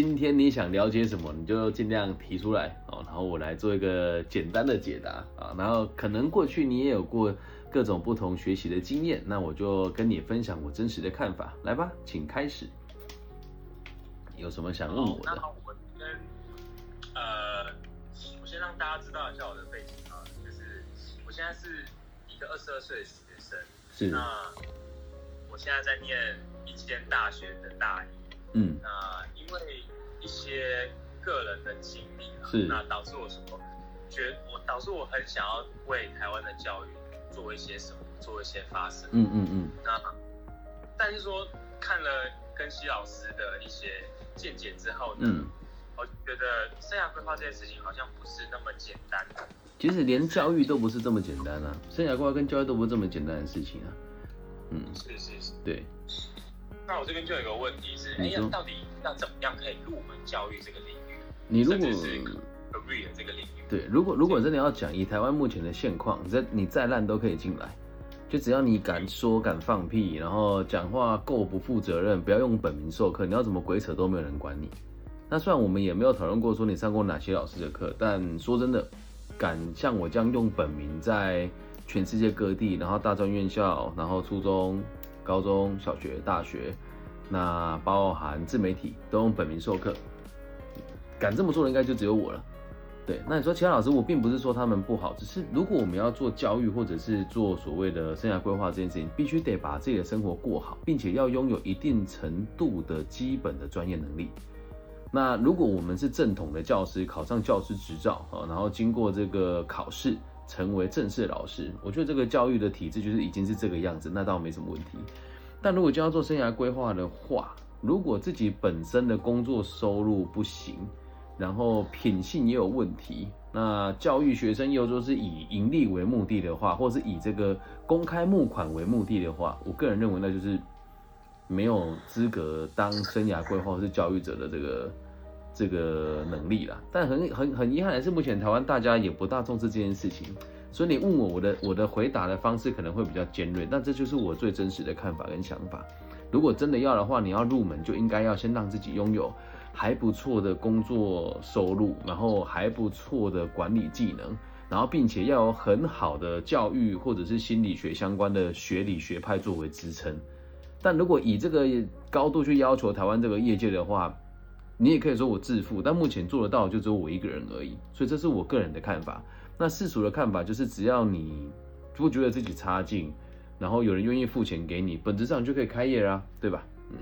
今天你想了解什么，你就尽量提出来哦，然后我来做一个简单的解答啊。然后可能过去你也有过各种不同学习的经验，那我就跟你分享我真实的看法。来吧，请开始。有什么想问我的？那我先呃，我先让大家知道一下我的背景啊，就是我现在是一个二十二岁的学生，是那我现在在念一间大学的大一。嗯，那因为一些个人的经历啊，是那导致我什么觉我导致我很想要为台湾的教育做一些什么，做一些发声。嗯嗯嗯，那但是说看了跟西老师的一些见解之后呢，嗯我觉得生涯规划这件事情好像不是那么简单的。其实连教育都不是这么简单啊，生涯规划跟教育都不是这么简单的事情啊。嗯，是是是。对，那我这边就有一个问题是，哎你说呀，到底要怎么样可以入门教育这个领域？你如果是 career 这个领域？对，如果如果真的要讲以台湾目前的现况，你再你再烂都可以进来，就只要你敢说敢放屁，然后讲话够不负责任，不要用本名授课，你要怎么鬼扯都没有人管你。那虽然我们也没有讨论过说你上过哪些老师的课，但说真的，敢像我这样用本名在全世界各地，然后大专院校，然后初中、高中小学、大学，那包含自媒体都用本名授课，敢这么做的应该就只有我了。对，那你说其他老师，我并不是说他们不好，只是如果我们要做教育或者是做所谓的生涯规划这件事情，必须得把自己的生活过好，并且要拥有一定程度的基本的专业能力。那如果我们是正统的教师，考上教师执照，然后经过这个考试成为正式老师，我觉得这个教育的体制就是已经是这个样子，那倒没什么问题。但如果就要做生涯规划的话，如果自己本身的工作收入不行，然后品性也有问题，那教育学生又说是以盈利为目的的话，或是以这个公开募款为目的的话，我个人认为那就是没有资格当生涯规划或是教育者的这个这个能力啦。但很很很遗憾的是，目前台湾大家也不大重视这件事情，所以你问我我的我的回答的方式可能会比较尖锐，但这就是我最真实的看法跟想法。如果真的要的话，你要入门就应该要先让自己拥有还不错的工作收入，然后还不错的管理技能，然后并且要有很好的教育或者是心理学相关的学理学派作为支撑。但如果以这个高度去要求台湾这个业界的话，你也可以说我自负，但目前做得到就只有我一个人而已，所以这是我个人的看法。那世俗的看法就是，只要你不觉得自己差劲，然后有人愿意付钱给你，本质上就可以开业啦，对吧？嗯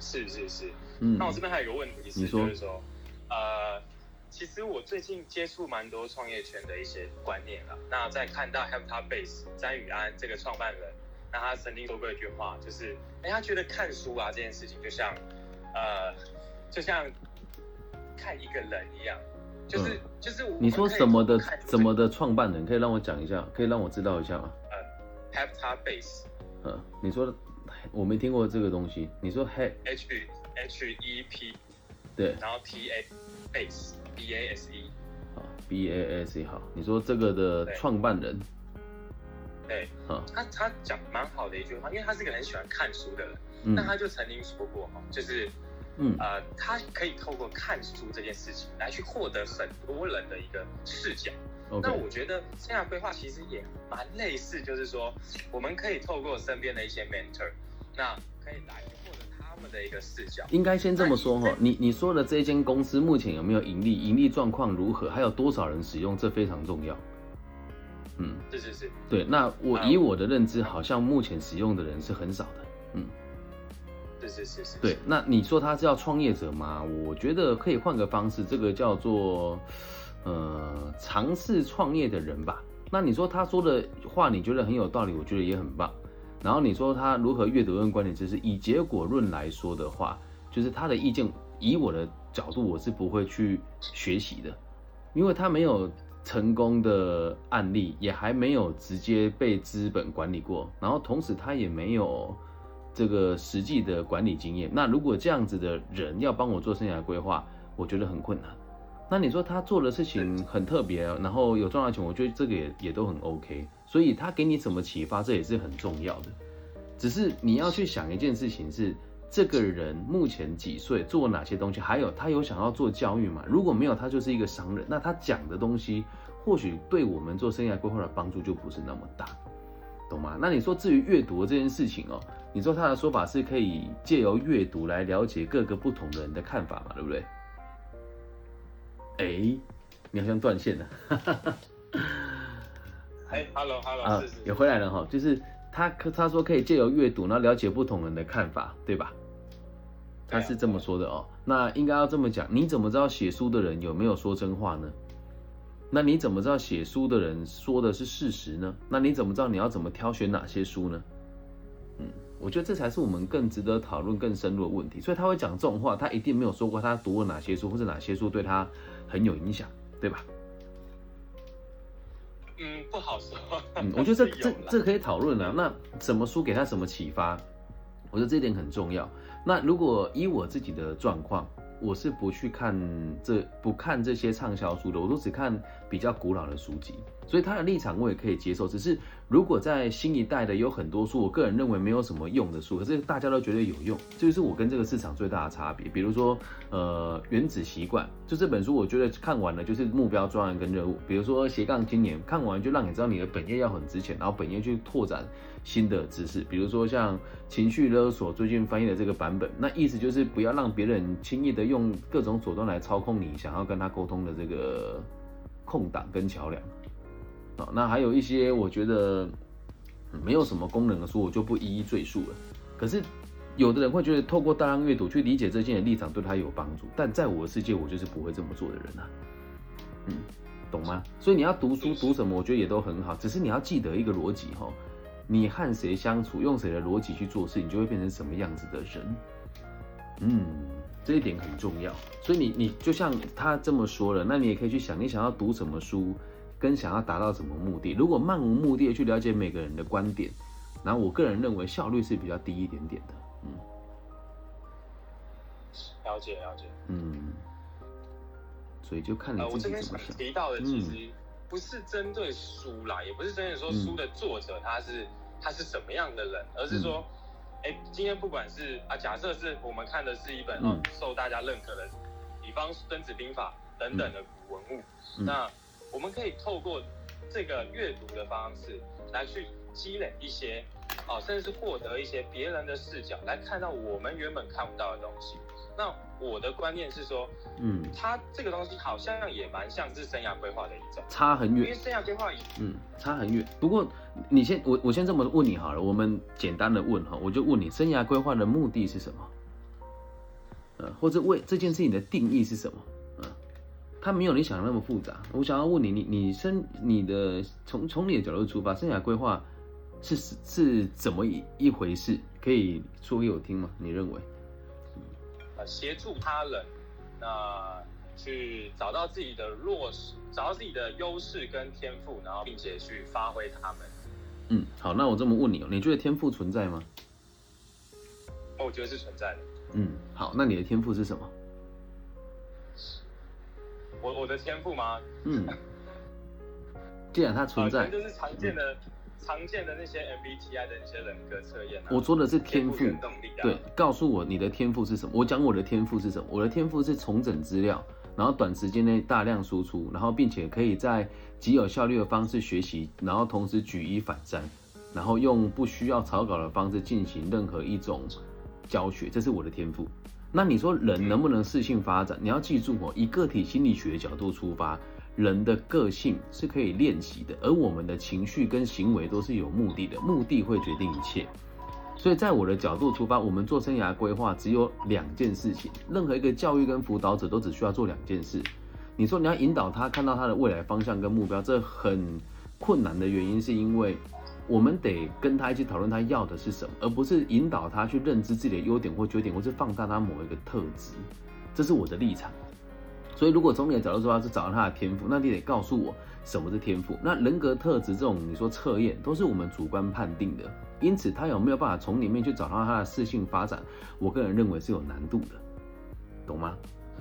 是是是。嗯那我这边还有一个问题是，你说就是说，呃，其实我最近接触蛮多创业圈的一些观念了。那在看到 Have Top Base 詹宇安这个创办人，那他曾经说过一句话，就是，哎，他觉得看书啊这件事情，就像，呃，就像看一个人一样，就是、就是我你说什么的什么的创办人，可以让我讲一下，可以让我知道一下吗？呃 Top Base 嗯，你说我没听过这个东西，你说 Hey，H H E P，对，然后 T A Base B A S E，好，B A S E 好，你说这个的创办人，对。啊，他他讲蛮好的一句话，因为他是个很喜欢看书的人，嗯。那他就曾经说过哈，就是嗯呃，他可以透过看书这件事情来去获得很多人的一个视角。那我觉得生涯规划其实也蛮类似，就是说我们可以透过身边的一些 mentor，那可以来获得他们的一个视角。应该先这么说哈，你你说的这间公司目前有没有盈利，盈利状况如何，还有多少人使用，这非常重要。嗯，是是是，对，那我啊以我的认知，好像目前使用的人是很少的。嗯，是是是是，对，那你说他是要创业者吗？我觉得可以换个方式，这个叫做呃尝试创业的人吧。那你说他说的话，你觉得很有道理，我觉得也很棒。然后你说他如何阅读跟观点知识，以结果论来说的话，就是他的意见，以我的角度，我是不会去学习的，因为他没有成功的案例，也还没有直接被资本管理过，然后同时他也没有这个实际的管理经验。那如果这样子的人要帮我做生涯规划，我觉得很困难。那你说他做的事情很特别，然后有赚到钱，我觉得这个也也都很 OK。所以他给你什么启发，这也是很重要的。只是你要去想一件事情是，这个人目前几岁，做哪些东西，还有他有想要做教育吗？如果没有，他就是一个商人。那他讲的东西，或许对我们做生涯规划的帮助就不是那么大，懂吗？那你说至于阅读这件事情哦，你说他的说法是可以借由阅读来了解各个不同的人的看法嘛，对不对？哎，你好像断线了。哎，hello hello，啊，也回来了哈，就是他他说可以借由阅读，然后了解不同人的看法，对吧？他是这么说的哦。那应该要这么讲，你怎么知道写书的人有没有说真话呢？那你怎么知道写书的人说的是事实呢？那你怎么知道你要怎么挑选哪些书呢？嗯，我觉得这才是我们更值得讨论、更深入的问题。所以他会讲这种话，他一定没有说过他读了哪些书，或者哪些书对他很有影响，对吧？嗯，不好说。嗯，我觉得这这这可以讨论了。那什么书给他什么启发？我觉得这一点很重要。那如果以我自己的状况，我是不去看这不看这些畅销书的，我都只看比较古老的书籍。所以他的立场我也可以接受。只是如果在新一代的有很多书，我个人认为没有什么用的书，可是大家都觉得有用，这就是我跟这个市场最大的差别。比如说，呃，原子习惯，就这本书，我觉得看完了就是目标、专案跟任务。比如说斜杠青年，看完就让你知道你的本业要很值钱，然后本业去拓展。新的知识，比如说像情绪勒索，最近翻译的这个版本，那意思就是不要让别人轻易的用各种手段来操控你想要跟他沟通的这个空档跟桥梁。啊，那还有一些我觉得没有什么功能的书，我就不一一赘述了。可是有的人会觉得透过大量阅读去理解这些人立场对他有帮助，但在我的世界，我就是不会这么做的人啊。嗯，懂吗？所以你要读书读什么，我觉得也都很好，只是你要记得一个逻辑哈。你和谁相处，用谁的逻辑去做事，你就会变成什么样子的人。嗯，这一点很重要。所以你你就像他这么说了，那你也可以去想，你想要读什么书，跟想要达到什么目的。如果漫无目的的去了解每个人的观点，然后我个人认为效率是比较低一点点的。嗯，了解了解。嗯，所以就看你自己怎么想。提到的其实不是针对书啦，也不是针对说书的作者他是。他是什么样的人，而是说，哎，今天不管是啊，假设是我们看的是一本哦受大家认可的，比方《孙子兵法》等等的古文物，那我们可以透过这个阅读的方式来去积累一些，哦，甚至是获得一些别人的视角，来看到我们原本看不到的东西。那我的观念是说，嗯，它这个东西好像也蛮像是生涯规划的一种，差很远。因为生涯规划，嗯，差很远。不过你先，我我先这么问你好了，我们简单的问哈，我就问你，生涯规划的目的是什么？呃，或者为这件事情的定义是什么？嗯，它没有你想的那么复杂。我想要问你，你你生你的从从你的角度出发，生涯规划是是怎么一一回事？可以说给我听吗？你认为？协助他人，那去找到自己的弱势，找到自己的优势跟天赋，然后并且去发挥他们。嗯，好，那我这么问你哦，你觉得天赋存在吗？哦，我觉得是存在的。嗯，好，那你的天赋是什么？我我的天赋吗？嗯，既然它存在，就是常见的。常见的那些 MBTI 的那些人格测验，我说的是天赋。对，告诉我你的天赋是什么？我讲我的天赋是什么？我的天赋是重整资料，然后短时间内大量输出，然后并且可以在极有效率的方式学习，然后同时举一反三，然后用不需要草稿的方式进行任何一种教学，这是我的天赋。那你说人能不能适性发展？你要记住哦，以个体心理学的角度出发。人的个性是可以练习的，而我们的情绪跟行为都是有目的的，目的会决定一切。所以在我的角度出发，我们做生涯规划只有两件事情。任何一个教育跟辅导者都只需要做两件事。你说你要引导他看到他的未来方向跟目标，这很困难的原因是因为我们得跟他一起讨论他要的是什么，而不是引导他去认知自己的优点或缺点，或是放大他某一个特质。这是我的立场。所以，如果从你的角度出发是找到他的天赋，那你得告诉我什么是天赋。那人格特质这种你说测验都是我们主观判定的，因此他有没有办法从里面去找到他的适性发展，我个人认为是有难度的，懂吗？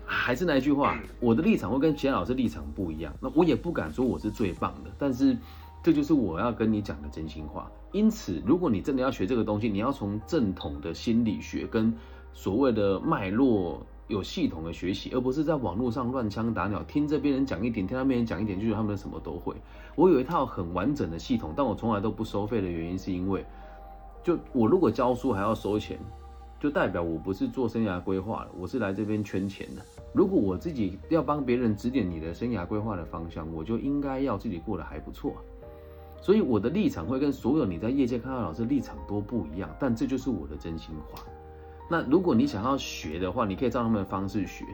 还是那一句话，我的立场会跟其他老师立场不一样，那我也不敢说我是最棒的，但是这就是我要跟你讲的真心话。因此，如果你真的要学这个东西，你要从正统的心理学跟所谓的脉络有系统的学习，而不是在网络上乱枪打鸟，听这边人讲一点，听那边人讲一点，就是他们什么都会。我有一套很完整的系统，但我从来都不收费的原因，是因为就我如果教书还要收钱，就代表我不是做生涯规划的，我是来这边圈钱的。如果我自己要帮别人指点你的生涯规划的方向，我就应该要自己过得还不错。所以我的立场会跟所有你在业界看到老师立场都不一样，但这就是我的真心话。那如果你想要学的话，你可以照他们的方式学。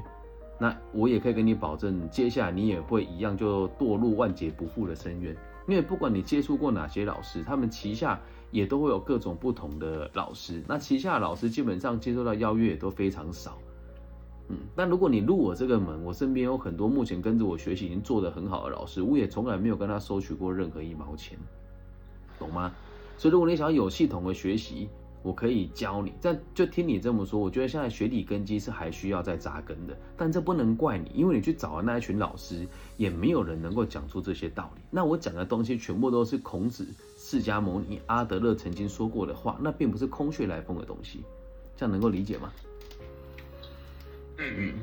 那我也可以跟你保证，接下来你也会一样就堕入万劫不复的深渊。因为不管你接触过哪些老师，他们旗下也都会有各种不同的老师。那旗下老师基本上接受到邀约也都非常少。嗯，但如果你入我这个门，我身边有很多目前跟着我学习已经做得很好的老师，我也从来没有跟他收取过任何一毛钱，懂吗？所以如果你想要有系统的学习，我可以教你。但就听你这么说，我觉得现在学理根基是还需要再扎根的。但这不能怪你，因为你去找的那一群老师，也没有人能够讲出这些道理。那我讲的东西全部都是孔子、释迦牟尼、阿德勒曾经说过的话，那并不是空穴来风的东西。这样能够理解吗？嗯，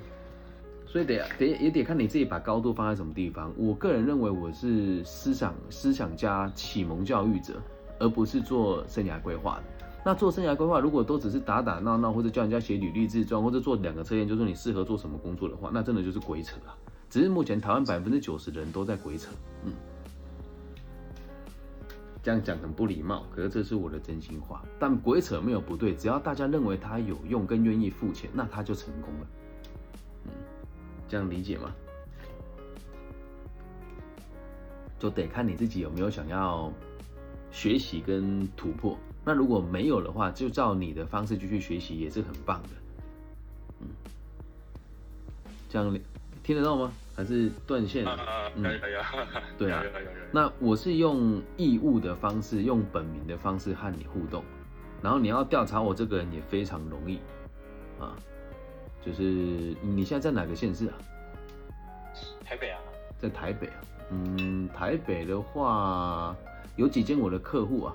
所以得得也得看你自己把高度放在什么地方。我个人认为我是思想思想家、启蒙教育者，而不是做生涯规划的。那做生涯规划，如果都只是打打闹闹，或者叫人家写履历自传，或者做两个测验，就说你适合做什么工作的话，那真的就是鬼扯啊！只是目前台湾百分之九十的人都在鬼扯，嗯，这样讲很不礼貌，可是这是我的真心话。但鬼扯没有不对，只要大家认为它有用，跟愿意付钱，那他就成功了。这样理解吗？就得看你自己有没有想要学习跟突破。那如果没有的话，就照你的方式继续学习，也是很棒的。嗯，这样听得到吗？还是断线？嗯，可以可以。对啊，那我是用义务的方式，用本名的方式和你互动，然后你要调查我这个人也非常容易啊。就是你现在在哪个县市啊？台北啊，在台北啊。嗯，台北的话有几间我的客户啊，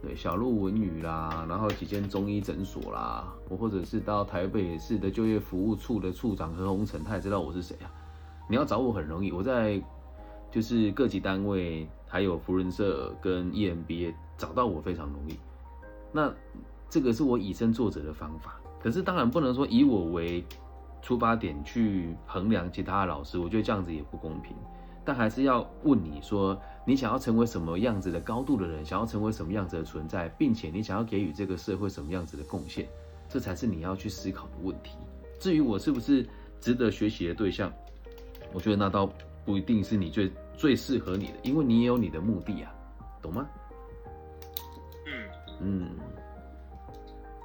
对，小鹿文宇啦，然后几间中医诊所啦，我或者是到台北市的就业服务处的处长何鸿成，他也知道我是谁啊。你要找我很容易，我在就是各级单位还有福人社跟 EMBA 找到我非常容易。那这个是我以身作则的方法。可是当然不能说以我为出发点去衡量其他的老师，我觉得这样子也不公平。但还是要问你说，你想要成为什么样子的高度的人，想要成为什么样子的存在，并且你想要给予这个社会什么样子的贡献，这才是你要去思考的问题。至于我是不是值得学习的对象，我觉得那倒不一定是你最最适合你的，因为你也有你的目的啊，懂吗？嗯嗯，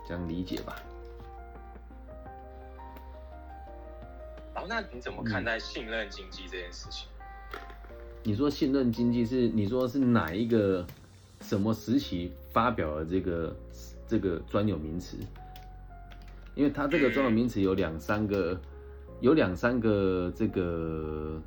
这样理解吧。那你怎么看待信任经济这件事情？你说信任经济是你说是哪一个什么时期发表的这个这个专有名词？因为它这个专有名词有两三个，有两三个这个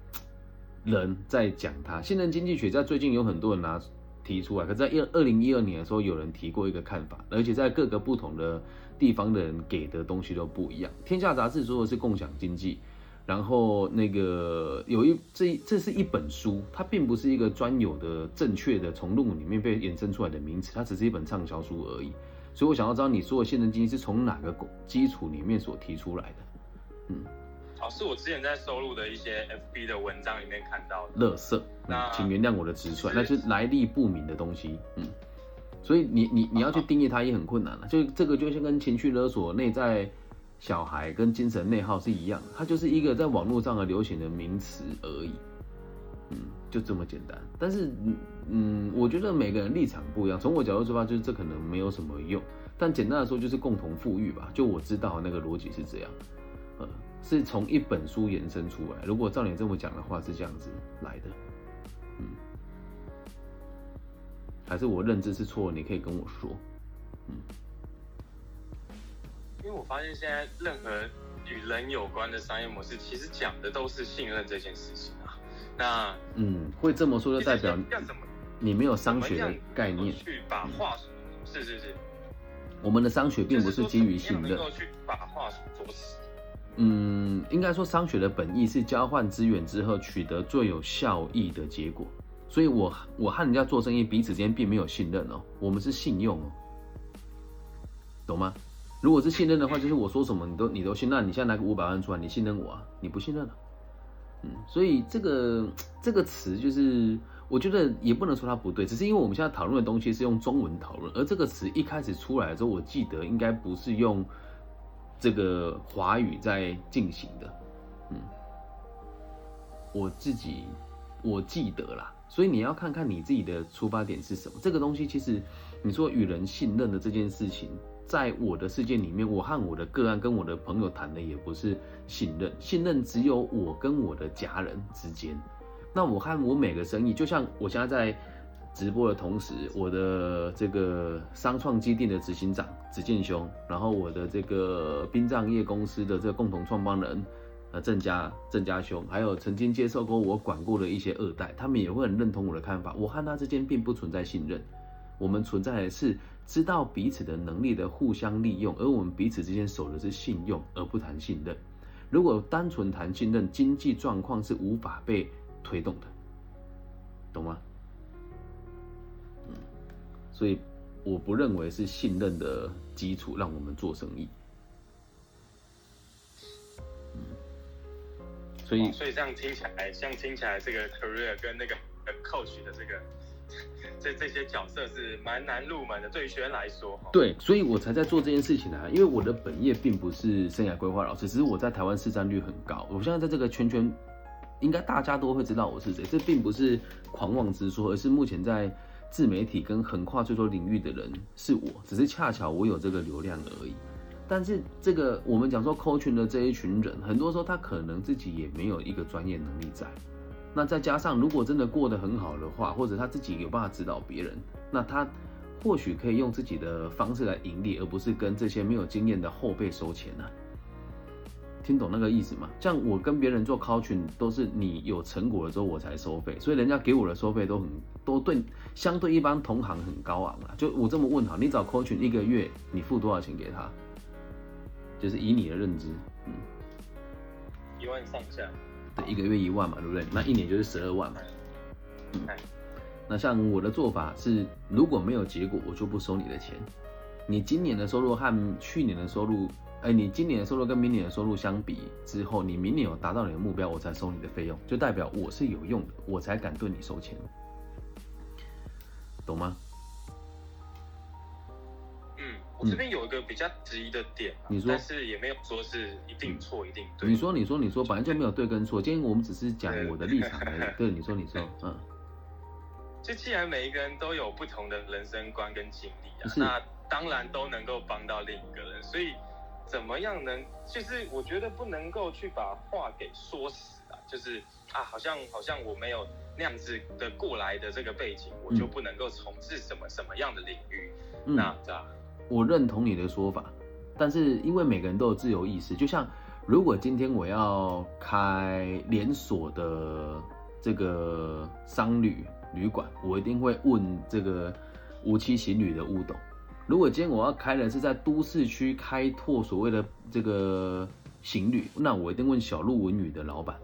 人在讲它。信任经济学在最近有很多人拿提出来，可在二二零一二年的时候有人提过一个看法，而且在各个不同的地方的人给的东西都不一样。天下杂志说的是共享经济。然后那个有一这这是一本书，它并不是一个专有的正确的从论文里面被衍生出来的名词，它只是一本畅销书而已。所以我想要知道你说的现任经济是从哪个基础里面所提出来的？嗯，好，是我之前在收录的一些 FB 的文章里面看到的。乐色，那请原谅我的直率，那是来历不明的东西。嗯，所以你你你要去定义它也很困难了。就这个就像跟情绪勒索、内在。小孩跟精神内耗是一样，它就是一个在网络上的流行的名词而已，嗯，就这么简单。但是，嗯，我觉得每个人立场不一样。从我角度出发，就是这可能没有什么用。但简单的说，就是共同富裕吧。就我知道那个逻辑是这样，呃，是从一本书延伸出来。如果照你这么讲的话，是这样子来的，嗯，还是我认知是错？你可以跟我说，嗯。因为我发现现在任何与人有关的商业模式，其实讲的都是信任这件事情啊。那嗯，会这么说就代表要怎么？你没有商学的概念去把话是是是，我们的商学并不是基于信任去把话说死。嗯，应该说商学的本意是交换资源之后取得最有效益的结果。所以我我和人家做生意，彼此之间并没有信任哦，我们是信用哦，懂吗？如果是信任的话，就是我说什么你都你都信，那你现在拿个五百万出来，你信任我啊？你不信任了、嗯，所以这个这个词就是，我觉得也不能说它不对，只是因为我们现在讨论的东西是用中文讨论，而这个词一开始出来的时候，我记得应该不是用这个华语在进行的，嗯，我自己我记得啦，所以你要看看你自己的出发点是什么。这个东西其实你说与人信任的这件事情，在我的世界里面，我和我的个案跟我的朋友谈的也不是信任，信任只有我跟我的家人之间。那我和我每个生意，就像我现在在直播的同时，我的这个商创基地的执行长子健兄，然后我的这个殡葬业公司的这个共同创办人。呃，郑家郑家兄，还有曾经接受过我管过的一些二代，他们也会很认同我的看法。我和他之间并不存在信任，我们存在的是知道彼此的能力的互相利用，而我们彼此之间守的是信用，而不谈信任。如果单纯谈信任，经济状况是无法被推动的，懂吗？所以我不认为是信任的基础让我们做生意。所以所以这样听起来，这样听起来，这个 career 跟那个 coach 的这个 这这些角色是蛮难入门的，对于学生来说，哈。对，所以我才在做这件事情啊。因为我的本业并不是生涯规划老师，只是我在台湾市占率很高。我现在在这个圈圈，应该大家都会知道我是谁。这并不是狂妄之说，而是目前在自媒体跟横跨最多领域的人是我，只是恰巧我有这个流量而已。但是这个我们讲说 coach 的这一群人，很多时候他可能自己也没有一个专业能力在。那再加上如果真的过得很好的话，或者他自己有办法指导别人，那他或许可以用自己的方式来盈利，而不是跟这些没有经验的后辈收钱呢、听懂那个意思吗？像我跟别人做 coaching 都是你有成果了之后我才收费，所以人家给我的收费都很都对相对一般同行很高昂啊。就我这么问哈，你找 coaching 一个月你付多少钱给他？就是以你的认知，嗯，一万上下。对，一个月一万嘛，对不对？那一年就是十二万嘛。嗯，那像我的做法是，如果没有结果，我就不收你的钱。你今年的收入和去年的收入，哎，你今年的收入跟明年的收入相比之后，你明年有达到你的目标，我才收你的费用，就代表我是有用的，我才敢对你收钱，懂吗？嗯，我这边有一个比较质疑的点啊，你说但是也没有说是一定错一定对。你说，你说，你说，本来就没有对跟错，今天我们只是讲我的立场而已。对，你说，你说，嗯，就既然每一个人都有不同的人生观跟经历啊，那当然都能够帮到另一个人。所以怎么样能，就是我觉得不能够去把话给说死啊，就是啊，好像好像我没有那样子的过来的这个背景，我就不能够从事什么什么样的领域。嗯那这样，我认同你的说法，但是因为每个人都有自由意识，就像如果今天我要开连锁的这个商旅旅馆，我一定会问这个无期行旅的乌董。如果今天我要开的是在都市区开拓所谓的这个行旅，那我一定问小鹿文旅的老板。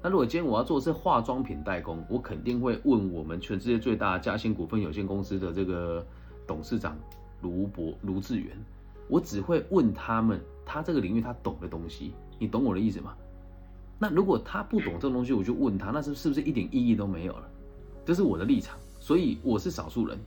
那如果今天我要做的是化妆品代工，我肯定会问我们全世界最大的嘉兴股份有限公司的这个董事长卢博卢志远。我只会问他们，他这个领域他懂的东西，你懂我的意思吗？那如果他不懂这个东西，我就问他，那是是不是一点意义都没有了？这是我的立场，所以我是少数人，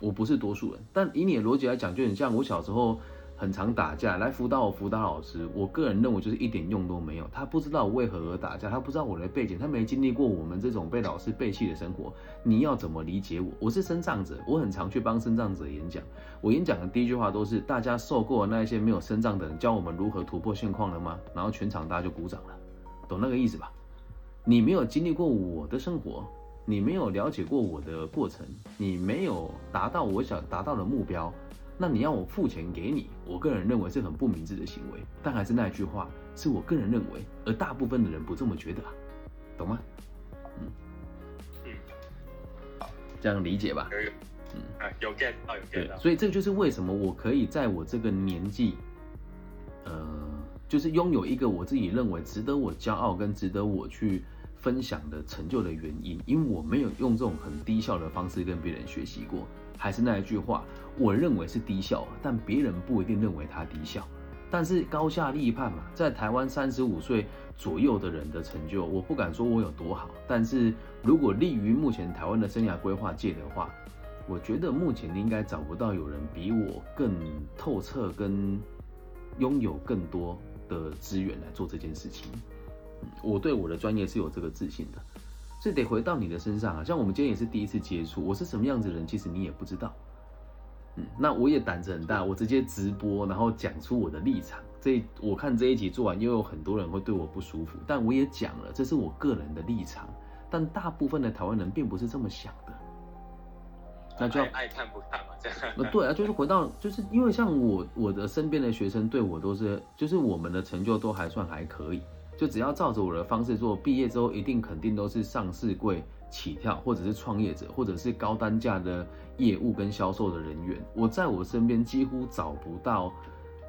我不是多数人。但以你的逻辑来讲，就很像我小时候很常打架，来辅导我辅导老师，我个人认为就是一点用都没有。他不知道我为何而打架，他不知道我的背景，他没经历过我们这种被老师背弃的生活。你要怎么理解我？我是身障者，我很常去帮身障者演讲。我演讲的第一句话都是：大家受过那一些没有身障的人教我们如何突破现况了吗？然后全场大家就鼓掌了，懂那个意思吧？你没有经历过我的生活，你没有了解过我的过程，你没有达到我想达到的目标，那你要我付钱给你，我个人认为是很不明智的行为。但还是那一句话，是我个人认为，而大部分的人不这么觉得啊，懂吗？嗯嗯，这样理解吧？嗯，有 get 到，有 get 到。所以这就是为什么我可以在我这个年纪，呃，就是拥有一个我自己认为值得我骄傲跟值得我去分享的成就的原因，因为我没有用这种很低效的方式跟别人学习过。还是那一句话，我认为是低效，但别人不一定认为它低效。但是高下立判嘛，在台湾三十五岁左右的人的成就，我不敢说我有多好，但是如果立于目前台湾的生涯规划界的话，我觉得目前应该找不到有人比我更透彻跟拥有更多的资源来做这件事情。我对我的专业是有这个自信的。这得回到你的身上啊！像我们今天也是第一次接触，我是什么样子的人，其实你也不知道。嗯，那我也胆子很大，我直接直播，然后讲出我的立场。这我看这一集做完，又有很多人会对我不舒服，但我也讲了，这是我个人的立场。但大部分的台湾人并不是这么想的，那就爱看不看嘛，这样。呃，对啊，就是回到，就是因为像我我的身边的学生对我都是，就是我们的成就都还算还可以。就只要照着我的方式做，毕业之后一定肯定都是上市柜起跳，或者是创业者，或者是高单价的业务跟销售的人员。我在我身边几乎找不到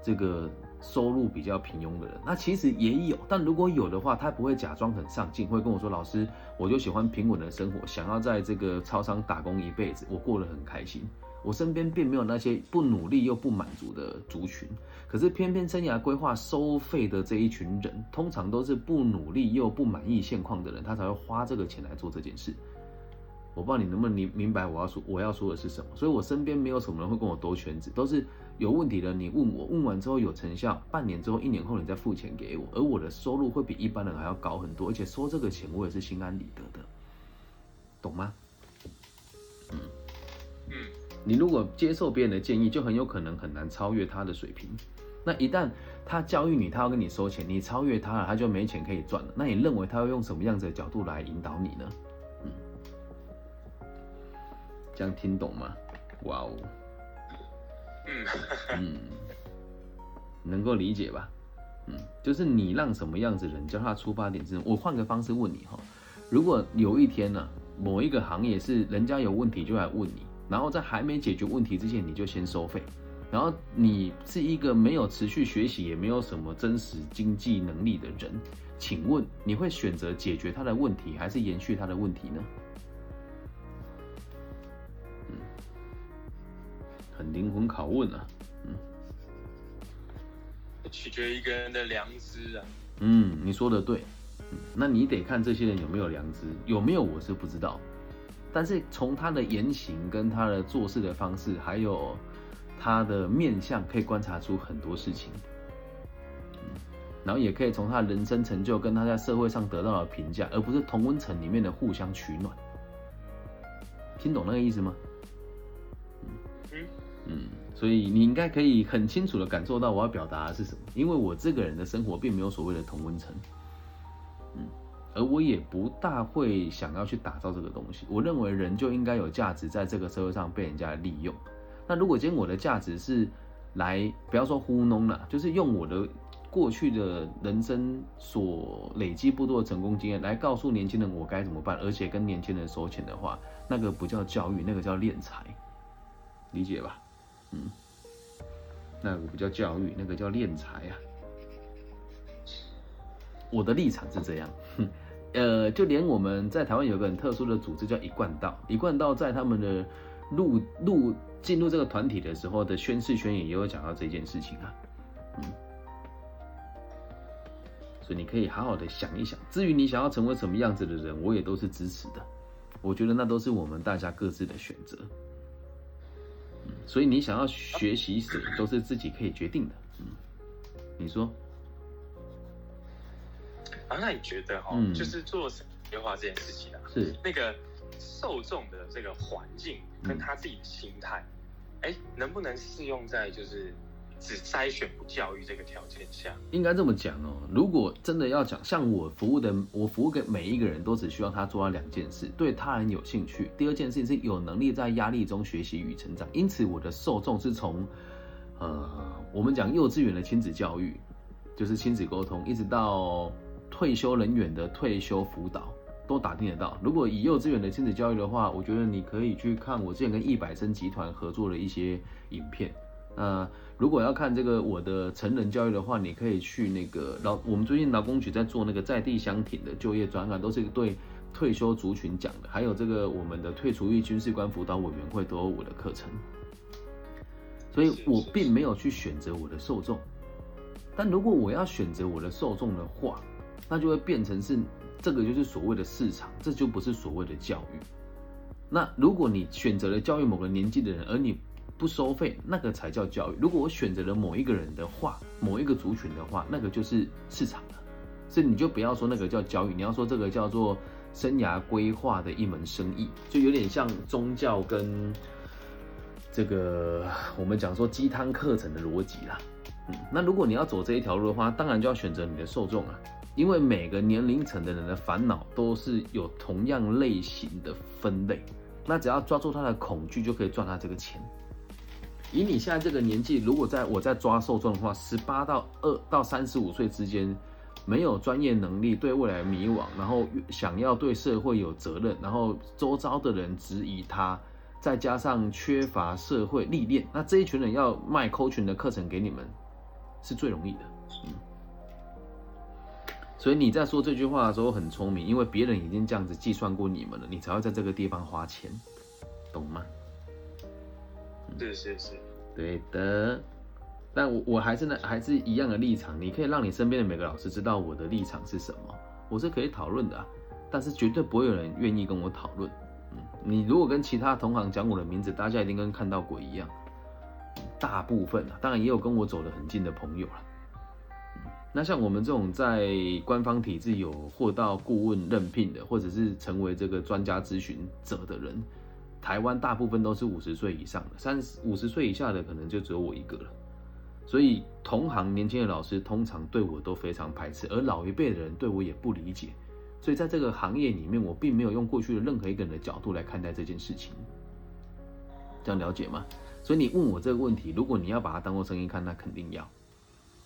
这个收入比较平庸的人。那其实也有，但如果有的话，他不会假装很上进，会跟我说：“老师，我就喜欢平稳的生活，想要在这个超商打工一辈子，我过得很开心。”我身边并没有那些不努力又不满足的族群，可是偏偏生涯规划收费的这一群人，通常都是不努力又不满意现况的人，他才会花这个钱来做这件事。我不知道你能不能明明白我要说我要说的是什么，所以我身边没有什么人会跟我兜圈子，都是有问题的。你问我，问完之后有成效，半年之后、一年后你再付钱给我，而我的收入会比一般人还要高很多，而且收这个钱我也是心安理得的，懂吗？嗯嗯。你如果接受别人的建议，就很有可能很难超越他的水平。那一旦他教育你，他要跟你收钱，你超越他了，他就没钱可以赚了。那你认为他会用什么样子的角度来引导你呢？嗯，这样听懂吗？哇哦，嗯嗯，能够理解吧？嗯，就是你让什么样子人教他出发点是？我换个方式问你哈，如果有一天呢，某一个行业是人家有问题就来问你。然后在还没解决问题之前，你就先收费。然后你是一个没有持续学习，也没有什么真实经济能力的人，请问你会选择解决他的问题，还是延续他的问题呢？嗯，很灵魂拷问啊。嗯，取决一个人的良知啊。嗯，你说的对。那你得看这些人有没有良知，有没有我是不知道。但是从他的言行跟他的做事的方式，还有他的面相，可以观察出很多事情。嗯，然后也可以从他人生成就跟他在社会上得到的评价，而不是同温层里面的互相取暖。听懂那个意思吗？嗯嗯，所以你应该可以很清楚的感受到我要表达的是什么，因为我这个人的生活并没有所谓的同温层。嗯。而我也不大会想要去打造这个东西。我认为人就应该有价值，在这个社会上被人家利用。那如果今天我的价值是来，不要说糊弄了，就是用我的过去的人生所累积不多的成功经验来告诉年轻人我该怎么办，而且跟年轻人收钱的话，那个不叫教育，那个叫敛财，理解吧？嗯，那个不叫教育，那个叫敛财啊。我的立场是这样，哼呃，就连我们在台湾有个很特殊的组织叫一贯道，一贯道在他们的入入进入这个团体的时候的宣誓宣言也有讲到这件事情啊，嗯，所以你可以好好的想一想。至于你想要成为什么样子的人，我也都是支持的。我觉得那都是我们大家各自的选择，所以你想要学习什么，都是自己可以决定的，嗯，你说。啊，那你觉得哈，就是做生意化这件事情啊，是那个受众的这个环境跟他自己的心态，哎，能不能适用在就是只筛选不教育这个条件下？应该这么讲哦，如果真的要讲，像我服务的，我服务给每一个人都只需要他做到两件事：对他人有兴趣，第二件事情是有能力在压力中学习与成长。因此，我的受众是从呃，我们讲幼稚园的亲子教育，就是亲子沟通，一直到。退休人员的退休辅导都打听得到。如果以幼稚园的亲子教育的话，我觉得你可以去看我之前跟易百生集团合作的一些影片。那如果要看这个我的成人教育的话，你可以去那个劳，我们最近劳工局在做那个在地乡庭的就业专案，都是对退休族群讲的。还有这个我们的退出役军事官辅导委员会都有我的课程，所以我并没有去选择我的受众。但如果我要选择我的受众的话，那就会变成是这个就是所谓的市场，这就不是所谓的教育。那如果你选择了教育某个年纪的人，而你不收费，那个才叫教育。如果我选择了某一个人的话，某一个族群的话，那个就是市场了。所以你就不要说那个叫教育，你要说这个叫做生涯规划的一门生意，就有点像宗教跟这个我们讲说鸡汤课程的逻辑啦。嗯，那如果你要走这一条路的话，当然就要选择你的受众啊，因为每个年龄层的人的烦恼都是有同样类型的分类，那只要抓住他的恐惧，就可以赚他这个钱。以你现在这个年纪，如果在我在抓受众的话，十八到二到三十五岁之间，没有专业能力，对未来迷惘，然后想要对社会有责任，然后周遭的人质疑他，再加上缺乏社会历练，那这一群人要卖 coaching 的课程给你们，是最容易的。嗯，所以你在说这句话的时候很聪明，因为别人已经这样子计算过你们了，你才会在这个地方花钱，懂吗？是是是，对的，但我我还是那还是一样的立场，你可以让你身边的每个老师知道我的立场是什么，我是可以讨论的啊，但是绝对不会有人愿意跟我讨论。嗯，你如果跟其他同行讲我的名字，大家一定跟看到鬼一样。大部分啊，当然也有跟我走得很近的朋友了。那像我们这种在官方体制有获到顾问任聘的，或者是成为这个专家咨询者的人。台湾大部分都是五十岁以上的，三十五十岁以下的可能就只有我一个了。所以同行年轻的老师通常对我都非常排斥，而老一辈的人对我也不理解。所以在这个行业里面，我并没有用过去的任何一个人的角度来看待这件事情。这样了解吗？所以你问我这个问题，如果你要把它当做生意看，那肯定要。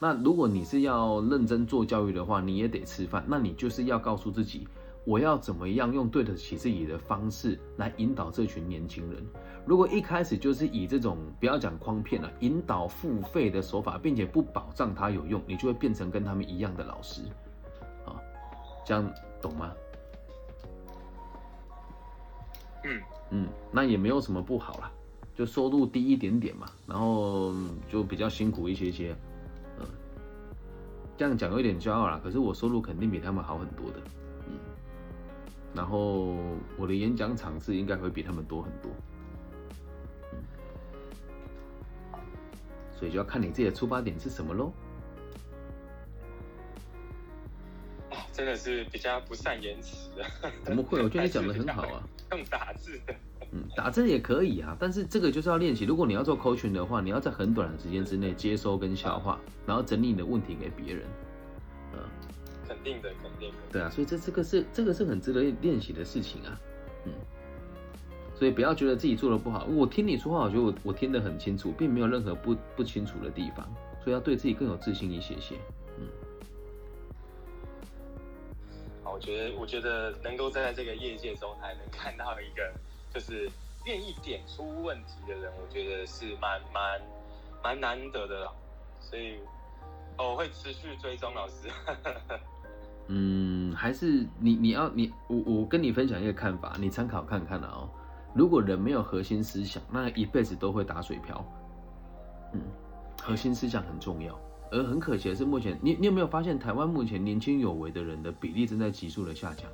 那如果你是要认真做教育的话，你也得吃饭，那你就是要告诉自己。我要怎么样用对得起自己的方式来引导这群年轻人？如果一开始就是以这种不要讲诓骗了，引导付费的手法，并且不保障他有用，你就会变成跟他们一样的老师，啊，这样懂吗？嗯嗯，那也没有什么不好啦，就收入低一点点嘛，然后就比较辛苦一些些，嗯，这样讲有点骄傲啦，可是我收入肯定比他们好很多的。然后我的演讲场次应该会比他们多很多，嗯，所以就要看你自己的出发点是什么喽。真的是比较不善言辞啊。怎么会？我觉得你讲的很好啊。用打字的。嗯，打字也可以啊，但是这个就是要练习。如果你要做 coaching 的话，你要在很短的时间之内接收跟消化，然后整理你的问题给别人。嗯肯定的，肯定的。对啊，所以这这个是这个是很值得练习的事情啊，嗯，所以不要觉得自己做的不好。我听你说话，我觉得我我听得很清楚，并没有任何不不清楚的地方，所以要对自己更有自信一些些，嗯。好，我觉得我觉得能够站在这个业界中，还能看到一个就是愿意点出问题的人，我觉得是蛮蛮蛮难得的啦，所以我会持续追踪老师。嗯，还是你你要你我我跟你分享一个看法，你参考看看了哦。如果人没有核心思想，那一辈子都会打水漂。嗯，核心思想很重要，而很可惜的是，目前你你有没有发现，台湾目前年轻有为的人的比例正在急速的下降。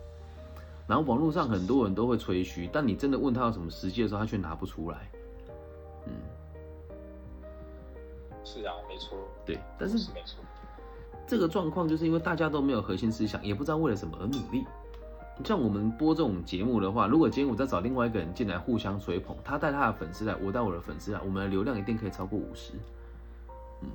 然后网络上很多人都会吹嘘，但你真的问他有什么实际的时候，他却拿不出来。嗯，是啊，没错。对，但是没错。这个状况就是因为大家都没有核心思想，也不知道为了什么而努力。像我们播这种节目的话，如果今天我再找另外一个人进来互相吹捧，他带他的粉丝来，我带我的粉丝来，我们的流量一定可以超过五十。嗯，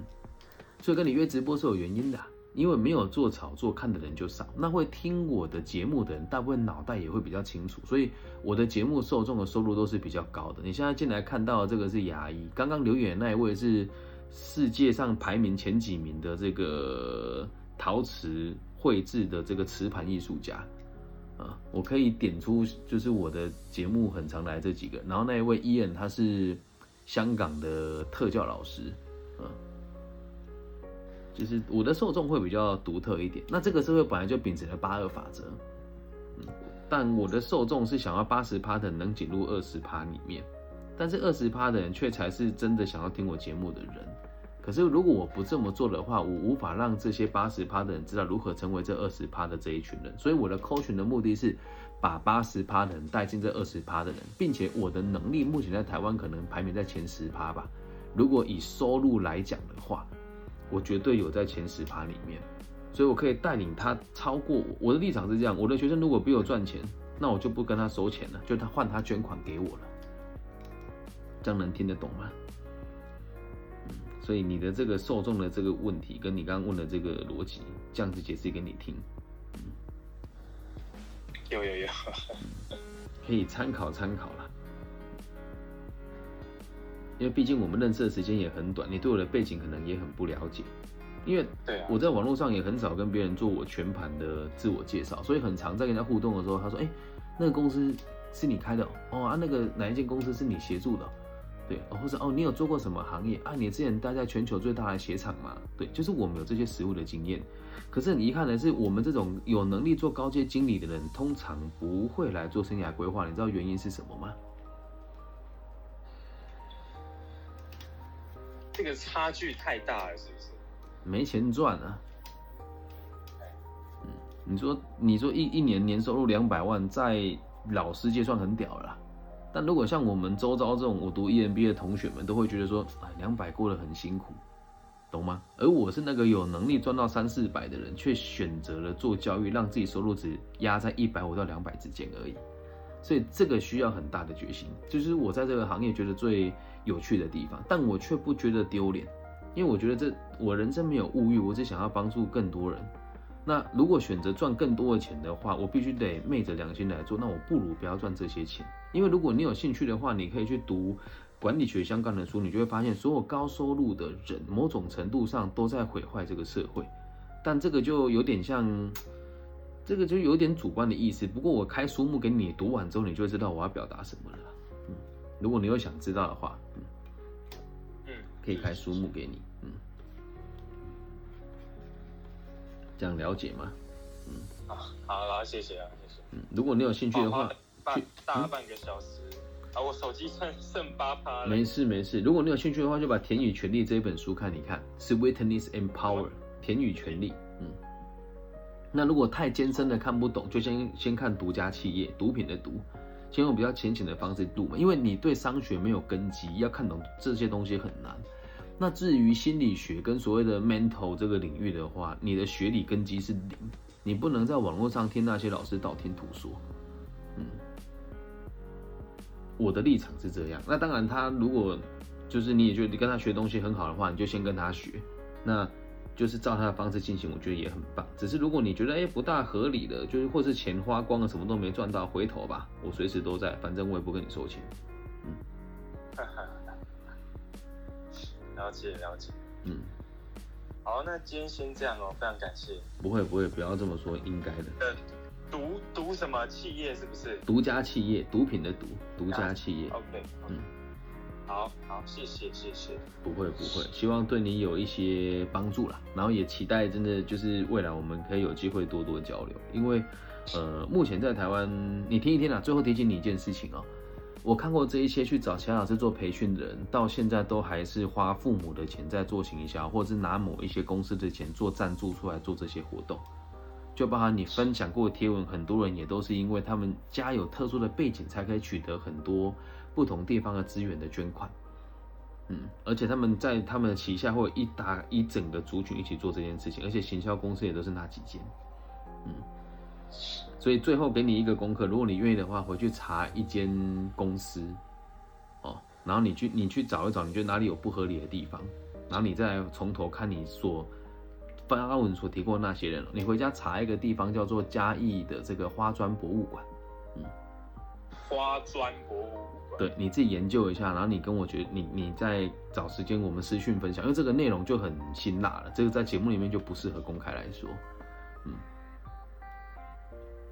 所以跟你约直播是有原因的，因为没有做炒作，看的人就少。那会听我的节目的人，大部分脑袋也会比较清楚，所以我的节目受众的收入都是比较高的。你现在进来看到这个是牙医，刚刚留言那一位是。世界上排名前几名的这个陶瓷绘制的这个瓷盘艺术家，啊，我可以点出就是我的节目很常来这几个，然后那一位伊恩他是香港的特教老师，啊，就是我的受众会比较独特一点。那这个社会本来就秉持了八二法则，嗯，但我的受众是想要八十趴的能进入二十趴里面，但是二十趴的人却才是真的想要听我节目的人。可是如果我不这么做的话，我无法让这些八十趴的人知道如何成为这二十趴的这一群人。所以我的 coaching 的目的是把八十趴的人带进这二十趴的人，并且我的能力目前在台湾可能排名在前十趴吧。如果以收入来讲的话，我绝对有在前十趴里面，所以我可以带领他超过我。我的立场是这样：我的学生如果比我赚钱，那我就不跟他收钱了，就他换他捐款给我了。这样能听得懂吗？嗯所以你的这个受众的这个问题，跟你刚刚问的这个逻辑，这样子解释给你听，有有有，可以参考参考啦。因为毕竟我们认识的时间也很短，你对我的背景可能也很不了解。因为对我在网络上也很少跟别人做我全盘的自我介绍，所以很常在跟人家互动的时候，他说：“哎，那个公司是你开的哦啊，那个哪一间公司是你协助的？”对，或者哦，你有做过什么行业啊？你之前待在全球最大的鞋厂嘛？对，就是我们有这些实务的经验。可是很遗憾的是，我们这种有能力做高阶经理的人，通常不会来做生涯规划。你知道原因是什么吗？这个差距太大了，是不是？没钱赚啊。嗯，你说，你说一一年年收入两百万，在老师界算很屌了。但如果像我们周遭这种我读 EMBA 的同学们，都会觉得说，哎，两百过得很辛苦，懂吗？而我是那个有能力赚到三四百的人，却选择了做教育，让自己收入只压在一百五到两百之间而已。所以这个需要很大的决心，就是我在这个行业觉得最有趣的地方，但我却不觉得丢脸，因为我觉得这我人生没有物欲，我只想要帮助更多人。那如果选择赚更多的钱的话，我必须得昧着良心来做。那我不如不要赚这些钱，因为如果你有兴趣的话，你可以去读管理学相关的书，你就会发现，所有高收入的人，某种程度上都在毁坏这个社会。但这个就有点像，这个就有点主观的意思。不过我开书目给你读完之后，你就会知道我要表达什么了。嗯，如果你有想知道的话，嗯，嗯，可以开书目给你。嗯这样了解吗？嗯，好，好了，谢谢啊，谢谢。嗯，如果你有兴趣的话，去大半个小时啊，我手机剩 剩八趴了。没事没事，如果你有兴趣的话，就把《田与权利》这一本书看，你看是《Witness and Power，田与权利。嗯，那如果太艰深的看不懂，就先先看独家企业，毒品的毒，先用比较浅显的方式读嘛，因为你对商学没有根基，要看懂这些东西很难。那至于心理学跟所谓的 mental 这个领域的话，你的学理根基是零，你不能在网络上听那些老师道听途说。嗯，我的立场是这样。那当然，他如果就是你也觉得你跟他学东西很好的话，你就先跟他学，那就是照他的方式进行，我觉得也很棒。只是如果你觉得哎不大合理的，就是或是钱花光了，什么都没赚到，回头吧，我随时都在，反正我也不跟你收钱。嗯。了 解了解，嗯，好，那今天先这样哦，非常感谢。不会不会，不要这么说，应该的。呃，毒毒什么企业是不是？独家企业，毒品的毒，独家企业。OK，嗯，好好，谢谢谢谢。不会不会，希望对你有一些帮助啦，然后也期待真的就是未来我们可以有机会多多交流，因为呃，目前在台湾，你听一听啦，最后提醒你一件事情哦。我看过这一些去找钱老师做培训的人，到现在都还是花父母的钱在做行销，或者是拿某一些公司的钱做赞助出来做这些活动。就包含你分享过的贴文，很多人也都是因为他们家有特殊的背景，才可以取得很多不同地方的资源的捐款。嗯，而且他们在他们的旗下会有一大一整个族群一起做这件事情，而且行销公司也都是那几间。嗯。所以最后给你一个功课，如果你愿意的话，回去查一间公司，哦，然后你去你去找一找，你觉得哪里有不合理的地方，然后你再从头看你所发文所提过那些人，你回家查一个地方叫做嘉义的这个花砖博物馆，嗯，花砖博物馆，对，你自己研究一下，然后你跟我觉得你你再找时间我们私讯分享，因为这个内容就很辛辣了，这个在节目里面就不适合公开来说，嗯。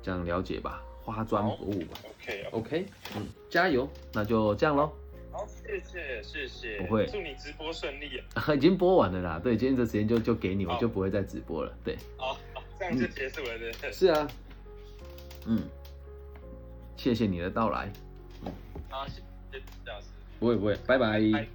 这样了解吧。花砖博物馆，OK OK，嗯，加油，那就这样喽。好，谢谢谢谢，不会祝你直播顺利。已经播完了啦，对，今天这时间就就给你，我就不会再直播了。对，好，好这样就结束了，对？是啊，嗯，谢谢你的到来，好，谢谢谢老师。不会不会，拜拜。拜